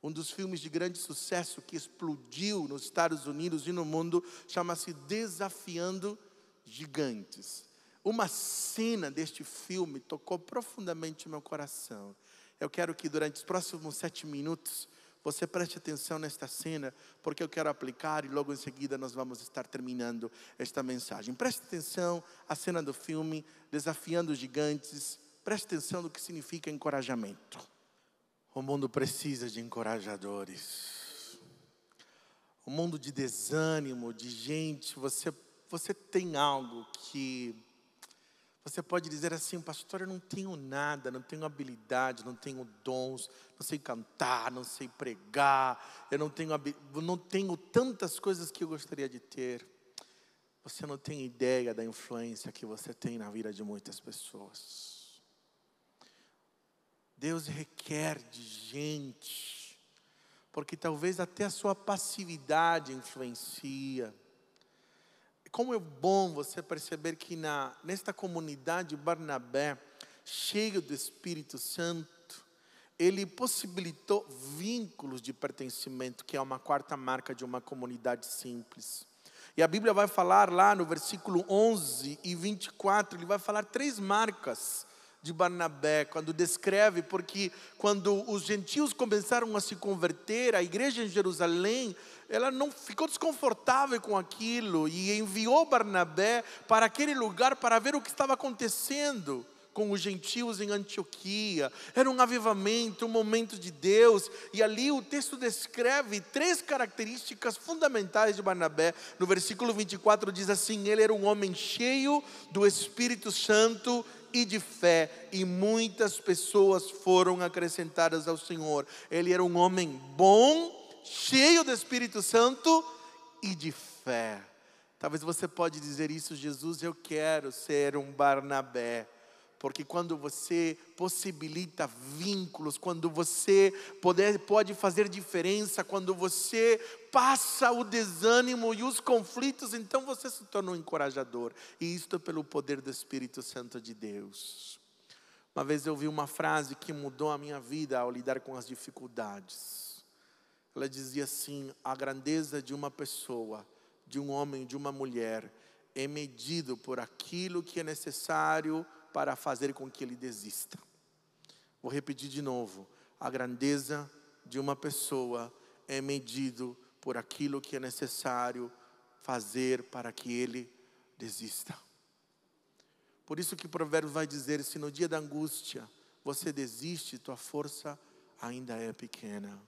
Um dos filmes de grande sucesso que explodiu nos Estados Unidos e no mundo chama-se Desafiando Gigantes. Uma cena deste filme tocou profundamente o meu coração. Eu quero que durante os próximos sete minutos você preste atenção nesta cena, porque eu quero aplicar e logo em seguida nós vamos estar terminando esta mensagem. Preste atenção à cena do filme, Desafiando os Gigantes. Preste atenção no que significa encorajamento. O mundo precisa de encorajadores. O mundo de desânimo, de gente, você, você tem algo que você pode dizer assim, pastor, eu não tenho nada, não tenho habilidade, não tenho dons, não sei cantar, não sei pregar, eu não tenho, não tenho tantas coisas que eu gostaria de ter. Você não tem ideia da influência que você tem na vida de muitas pessoas. Deus requer de gente, porque talvez até a sua passividade influencia como é bom você perceber que na, nesta comunidade Barnabé, cheio do Espírito Santo, ele possibilitou vínculos de pertencimento, que é uma quarta marca de uma comunidade simples. E a Bíblia vai falar lá no versículo 11 e 24, ele vai falar três marcas de Barnabé, quando descreve, porque quando os gentios começaram a se converter, a igreja em Jerusalém, ela não ficou desconfortável com aquilo e enviou Barnabé para aquele lugar para ver o que estava acontecendo com os gentios em Antioquia. Era um avivamento, um momento de Deus. E ali o texto descreve três características fundamentais de Barnabé. No versículo 24 diz assim: Ele era um homem cheio do Espírito Santo e de fé, e muitas pessoas foram acrescentadas ao Senhor. Ele era um homem bom, cheio do Espírito Santo e de fé. Talvez você pode dizer isso, Jesus, eu quero ser um Barnabé. Porque quando você possibilita vínculos, quando você poder, pode fazer diferença, quando você passa o desânimo e os conflitos, então você se torna um encorajador. E isto é pelo poder do Espírito Santo de Deus. Uma vez eu vi uma frase que mudou a minha vida ao lidar com as dificuldades. Ela dizia assim: a grandeza de uma pessoa, de um homem, de uma mulher, é medido por aquilo que é necessário para fazer com que ele desista. Vou repetir de novo: a grandeza de uma pessoa é medido por aquilo que é necessário fazer para que ele desista. Por isso que o provérbio vai dizer: se no dia da angústia você desiste, tua força ainda é pequena.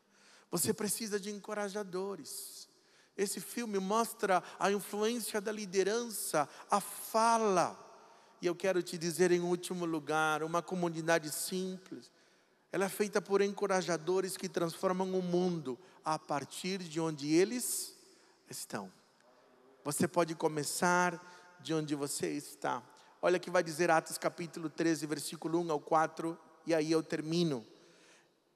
Você precisa de encorajadores. Esse filme mostra a influência da liderança, a fala, e eu quero te dizer em último lugar, uma comunidade simples. Ela é feita por encorajadores que transformam o mundo a partir de onde eles estão. Você pode começar de onde você está. Olha que vai dizer Atos capítulo 13, versículo 1 ao 4, e aí eu termino.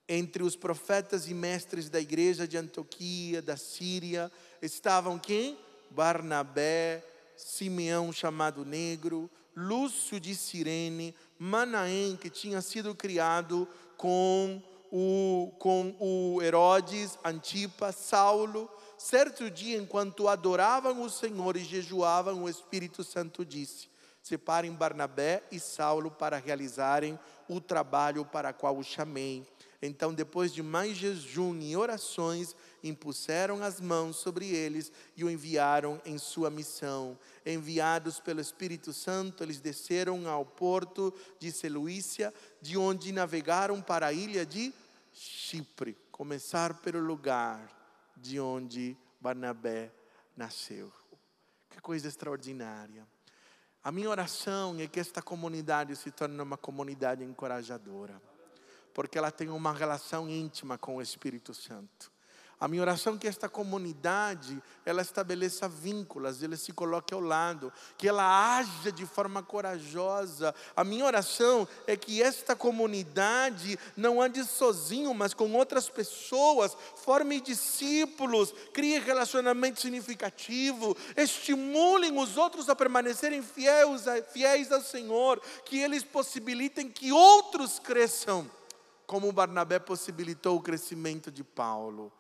Entre os profetas e mestres da igreja de Antioquia, da Síria, estavam quem? Barnabé, Simeão chamado Negro, Lúcio de Cirene, Manaém, que tinha sido criado com o, com o Herodes, Antipas, Saulo. Certo dia, enquanto adoravam o Senhor e jejuavam, o Espírito Santo disse: Separem Barnabé e Saulo para realizarem o trabalho para qual o chamei. Então, depois de mais jejum e orações, impuseram as mãos sobre eles e o enviaram em sua missão. Enviados pelo Espírito Santo, eles desceram ao porto de Seleuícia, de onde navegaram para a ilha de Chipre, começar pelo lugar de onde Barnabé nasceu. Que coisa extraordinária. A minha oração é que esta comunidade se torne uma comunidade encorajadora porque ela tem uma relação íntima com o Espírito Santo. A minha oração é que esta comunidade, ela estabeleça vínculos, ela se coloque ao lado, que ela haja de forma corajosa. A minha oração é que esta comunidade não ande sozinho, mas com outras pessoas, forme discípulos, crie relacionamento significativo, estimulem os outros a permanecerem fiéis, fiéis ao Senhor, que eles possibilitem que outros cresçam como Barnabé possibilitou o crescimento de Paulo.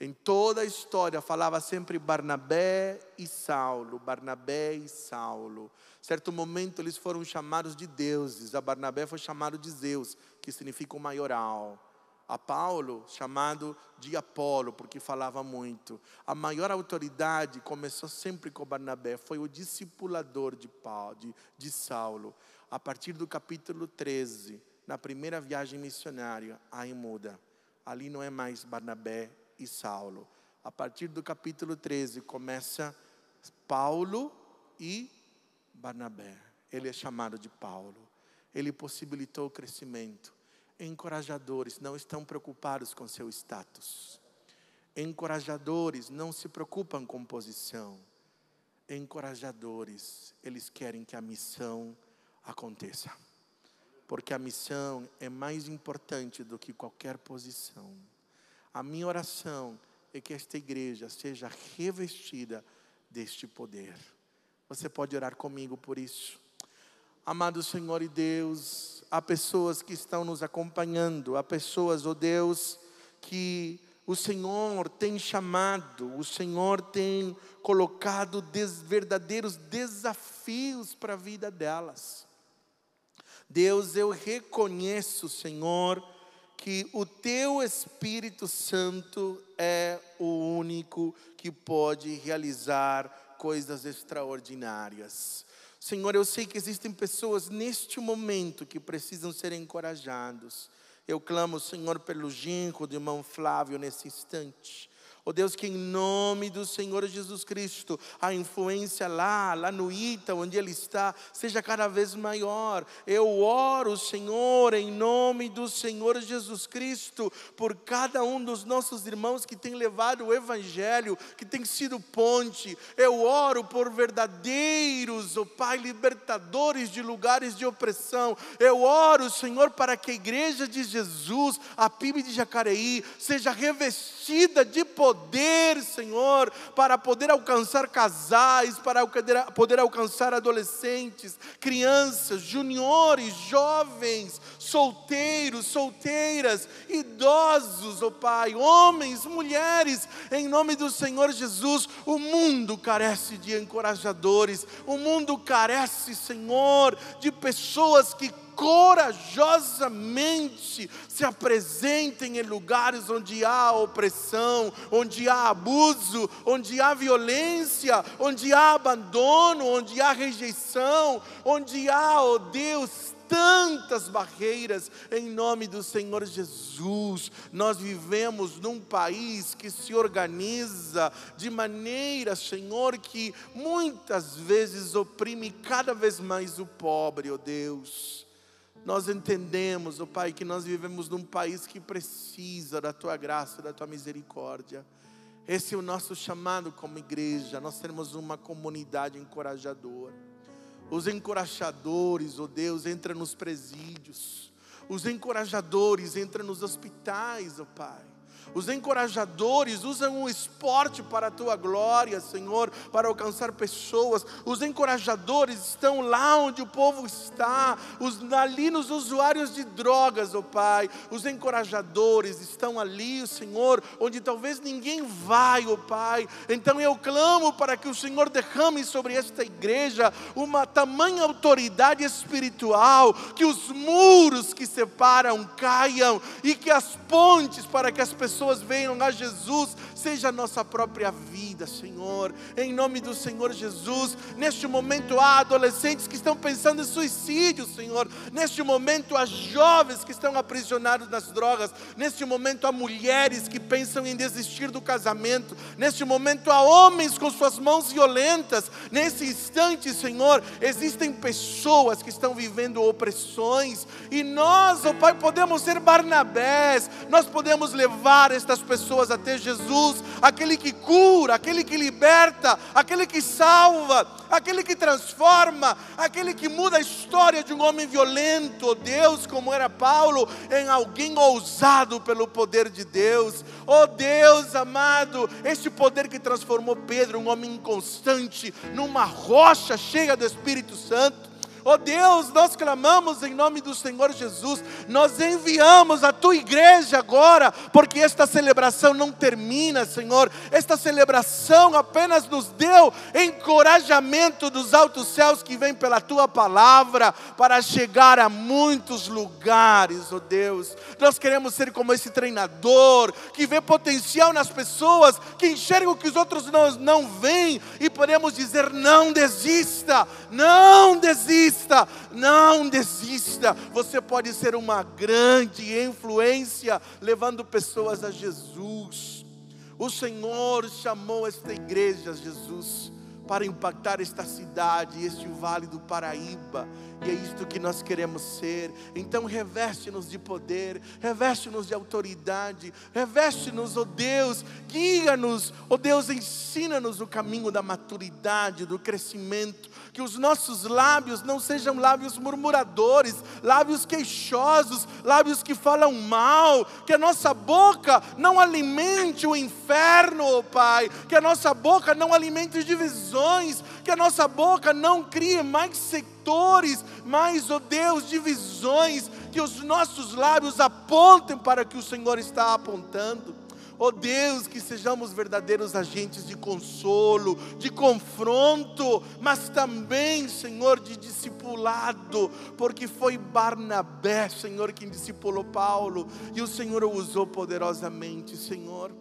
Em toda a história falava sempre Barnabé e Saulo, Barnabé e Saulo. Certo momento eles foram chamados de deuses. A Barnabé foi chamado de Zeus, que significa o maioral. A Paulo chamado de Apolo, porque falava muito. A maior autoridade começou sempre com Barnabé, foi o discipulador de Paulo, de, de Saulo. A partir do capítulo 13, na primeira viagem missionária, aí muda. Ali não é mais Barnabé e Saulo. A partir do capítulo 13 começa Paulo e Barnabé. Ele é chamado de Paulo. Ele possibilitou o crescimento. Encorajadores não estão preocupados com seu status. Encorajadores não se preocupam com posição. Encorajadores, eles querem que a missão aconteça porque a missão é mais importante do que qualquer posição. A minha oração é que esta igreja seja revestida deste poder. Você pode orar comigo por isso. Amado Senhor e Deus, há pessoas que estão nos acompanhando, há pessoas, ó oh Deus, que o Senhor tem chamado, o Senhor tem colocado des, verdadeiros desafios para a vida delas. Deus, eu reconheço, Senhor, que o teu Espírito Santo é o único que pode realizar coisas extraordinárias. Senhor, eu sei que existem pessoas neste momento que precisam ser encorajados. Eu clamo, Senhor, pelo genro do irmão Flávio nesse instante. Oh Deus, que em nome do Senhor Jesus Cristo, a influência lá, lá no Ita, onde Ele está, seja cada vez maior. Eu oro, Senhor, em nome do Senhor Jesus Cristo, por cada um dos nossos irmãos que tem levado o Evangelho, que tem sido ponte. Eu oro por verdadeiros, oh Pai, libertadores de lugares de opressão. Eu oro, Senhor, para que a igreja de Jesus, a PIB de Jacareí, seja revestida de poder Senhor, para poder alcançar casais, para poder alcançar adolescentes, crianças, juniores, jovens, solteiros, solteiras, idosos, oh Pai, homens, mulheres, em nome do Senhor Jesus, o mundo carece de encorajadores, o mundo carece, Senhor, de pessoas que corajosamente se apresentem em lugares onde há opressão, onde há abuso, onde há violência, onde há abandono, onde há rejeição, onde há, oh Deus, tantas barreiras, em nome do Senhor Jesus. Nós vivemos num país que se organiza de maneira, Senhor, que muitas vezes oprime cada vez mais o pobre, ó oh Deus. Nós entendemos, ó oh Pai, que nós vivemos num país que precisa da tua graça, da tua misericórdia. Esse é o nosso chamado como igreja, nós temos uma comunidade encorajadora. Os encorajadores, ó oh Deus, entram nos presídios. Os encorajadores entram nos hospitais, ó oh Pai. Os encorajadores usam o esporte para a tua glória, Senhor, para alcançar pessoas. Os encorajadores estão lá onde o povo está, os, ali nos usuários de drogas, ó oh Pai. Os encorajadores estão ali, Senhor, onde talvez ninguém vai, ó oh Pai. Então eu clamo para que o Senhor derrame sobre esta igreja uma tamanha autoridade espiritual, que os muros que separam caiam e que as pontes para que as pessoas pessoas venham a Jesus, seja a nossa própria vida, Senhor. Em nome do Senhor Jesus, neste momento há adolescentes que estão pensando em suicídio, Senhor. Neste momento há jovens que estão aprisionados nas drogas. Neste momento há mulheres que pensam em desistir do casamento. Neste momento há homens com suas mãos violentas. Nesse instante, Senhor, existem pessoas que estão vivendo opressões e nós, ó oh Pai, podemos ser Barnabés. Nós podemos levar levar estas pessoas até Jesus, aquele que cura, aquele que liberta, aquele que salva, aquele que transforma, aquele que muda a história de um homem violento, oh Deus, como era Paulo, em alguém ousado pelo poder de Deus. Oh Deus amado, este poder que transformou Pedro, um homem inconstante, numa rocha cheia do Espírito Santo. Oh Deus, nós clamamos em nome do Senhor Jesus, nós enviamos a tua igreja agora, porque esta celebração não termina, Senhor. Esta celebração apenas nos deu encorajamento dos altos céus que vem pela tua palavra para chegar a muitos lugares, oh Deus. Nós queremos ser como esse treinador que vê potencial nas pessoas, que enxerga o que os outros não, não veem e podemos dizer: não desista, não desista desista, não desista. Você pode ser uma grande influência levando pessoas a Jesus. O Senhor chamou esta igreja, Jesus, para impactar esta cidade, este vale do Paraíba. E é isto que nós queremos ser. Então reveste-nos de poder, reveste-nos de autoridade, reveste-nos, ó oh Deus, guia-nos, ó oh Deus, ensina-nos o caminho da maturidade, do crescimento. Que os nossos lábios não sejam lábios murmuradores, lábios queixosos, lábios que falam mal. Que a nossa boca não alimente o inferno, ó oh Pai. Que a nossa boca não alimente divisões. Que a nossa boca não crie mais setores, mas, ó oh Deus, divisões, que os nossos lábios apontem para que o Senhor está apontando. Oh Deus, que sejamos verdadeiros agentes de consolo, de confronto, mas também, Senhor, de discipulado, porque foi Barnabé, Senhor, quem discipulou Paulo, e o Senhor o usou poderosamente, Senhor.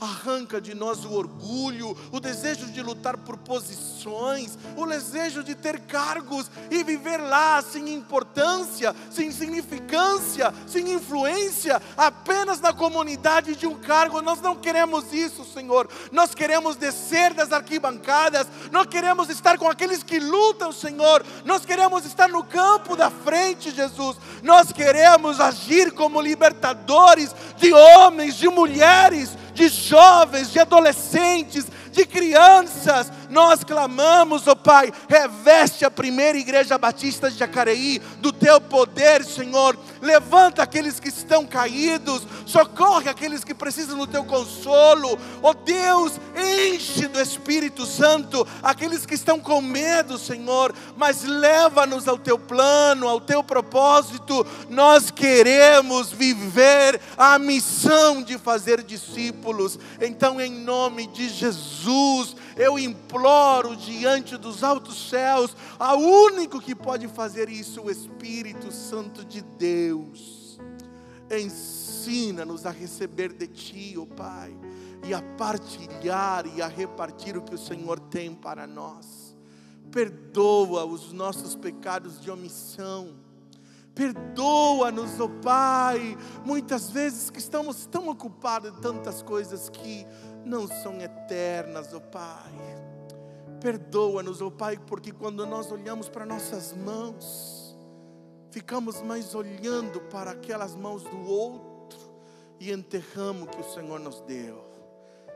Arranca de nós o orgulho, o desejo de lutar por posições, o desejo de ter cargos e viver lá sem importância, sem significância, sem influência, apenas na comunidade de um cargo. Nós não queremos isso, Senhor. Nós queremos descer das arquibancadas, nós queremos estar com aqueles que lutam, Senhor. Nós queremos estar no campo da frente, Jesus. Nós queremos agir como libertadores de homens, de mulheres de jovens, de adolescentes, de crianças, nós clamamos, ó oh Pai, reveste a primeira igreja batista de Jacareí do teu poder, Senhor. Levanta aqueles que estão caídos, socorre aqueles que precisam do teu consolo. Ó oh Deus, enche do Espírito Santo aqueles que estão com medo, Senhor, mas leva-nos ao teu plano, ao teu propósito. Nós queremos viver a missão de fazer discípulos. Então, em nome de Jesus, Jesus, eu imploro diante dos altos céus, a único que pode fazer isso, o Espírito Santo de Deus. Ensina-nos a receber de Ti, ó oh Pai, e a partilhar e a repartir o que o Senhor tem para nós. Perdoa os nossos pecados de omissão. Perdoa-nos, ó oh Pai, muitas vezes que estamos tão ocupados em tantas coisas que não são eternas, ó oh Pai. Perdoa-nos, ó oh Pai, porque quando nós olhamos para nossas mãos, ficamos mais olhando para aquelas mãos do outro e enterramos o que o Senhor nos deu.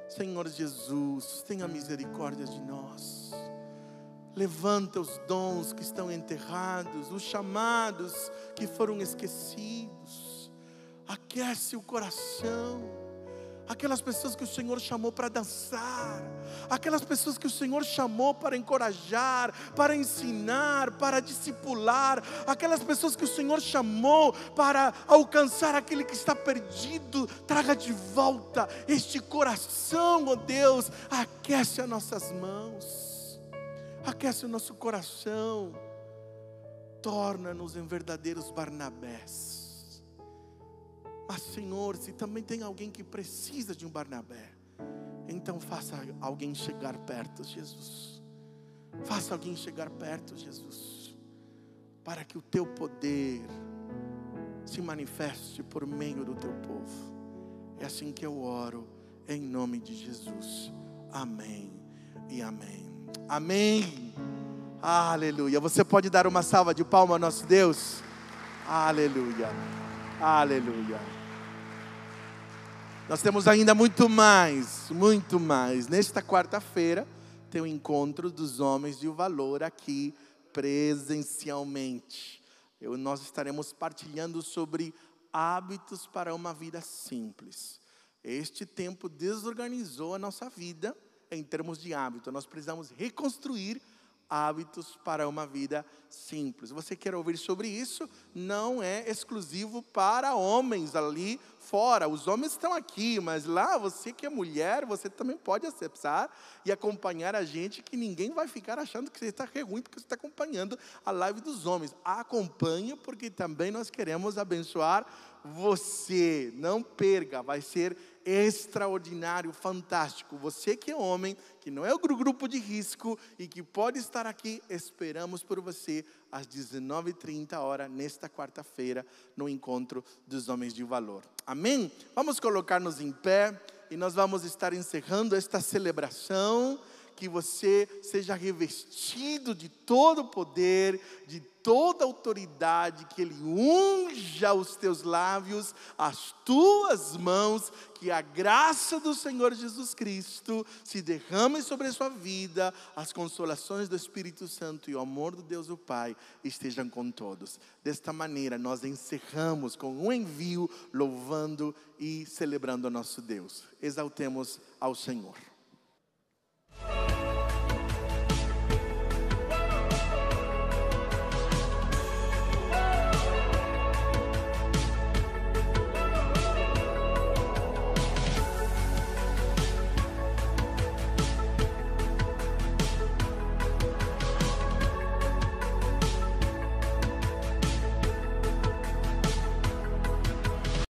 Senhor Jesus, tenha misericórdia de nós. Levanta os dons que estão enterrados, os chamados que foram esquecidos. Aquece o coração. Aquelas pessoas que o Senhor chamou para dançar, aquelas pessoas que o Senhor chamou para encorajar, para ensinar, para discipular, aquelas pessoas que o Senhor chamou para alcançar aquele que está perdido, traga de volta este coração, ó oh Deus, aquece as nossas mãos, aquece o nosso coração, torna-nos em verdadeiros Barnabés mas, Senhor, se também tem alguém que precisa de um Barnabé, então faça alguém chegar perto, Jesus. Faça alguém chegar perto, Jesus, para que o teu poder se manifeste por meio do teu povo. É assim que eu oro, em nome de Jesus. Amém e amém. Amém. Aleluia. Você pode dar uma salva de palmas ao nosso Deus? Aleluia. Aleluia. Nós temos ainda muito mais, muito mais. Nesta quarta-feira tem o encontro dos homens de valor aqui presencialmente. Eu, nós estaremos partilhando sobre hábitos para uma vida simples. Este tempo desorganizou a nossa vida em termos de hábito. Nós precisamos reconstruir hábitos para uma vida simples. Você quer ouvir sobre isso? Não é exclusivo para homens ali fora. Os homens estão aqui, mas lá você que é mulher, você também pode acessar e acompanhar a gente, que ninguém vai ficar achando que você está ruim porque você está acompanhando a live dos homens. Acompanhe, porque também nós queremos abençoar você. Não perca, vai ser extraordinário, fantástico. Você que é homem, que não é o grupo de risco e que pode estar aqui, esperamos por você às 19h30 hora nesta quarta-feira no encontro dos homens de valor. Amém? Vamos colocar-nos em pé e nós vamos estar encerrando esta celebração que você seja revestido de todo o poder, de toda a autoridade, que Ele unja os teus lábios, as tuas mãos, que a graça do Senhor Jesus Cristo se derrame sobre a sua vida, as consolações do Espírito Santo e o amor do Deus o Pai estejam com todos. Desta maneira, nós encerramos com um envio, louvando e celebrando o nosso Deus. Exaltemos ao Senhor. Thank you.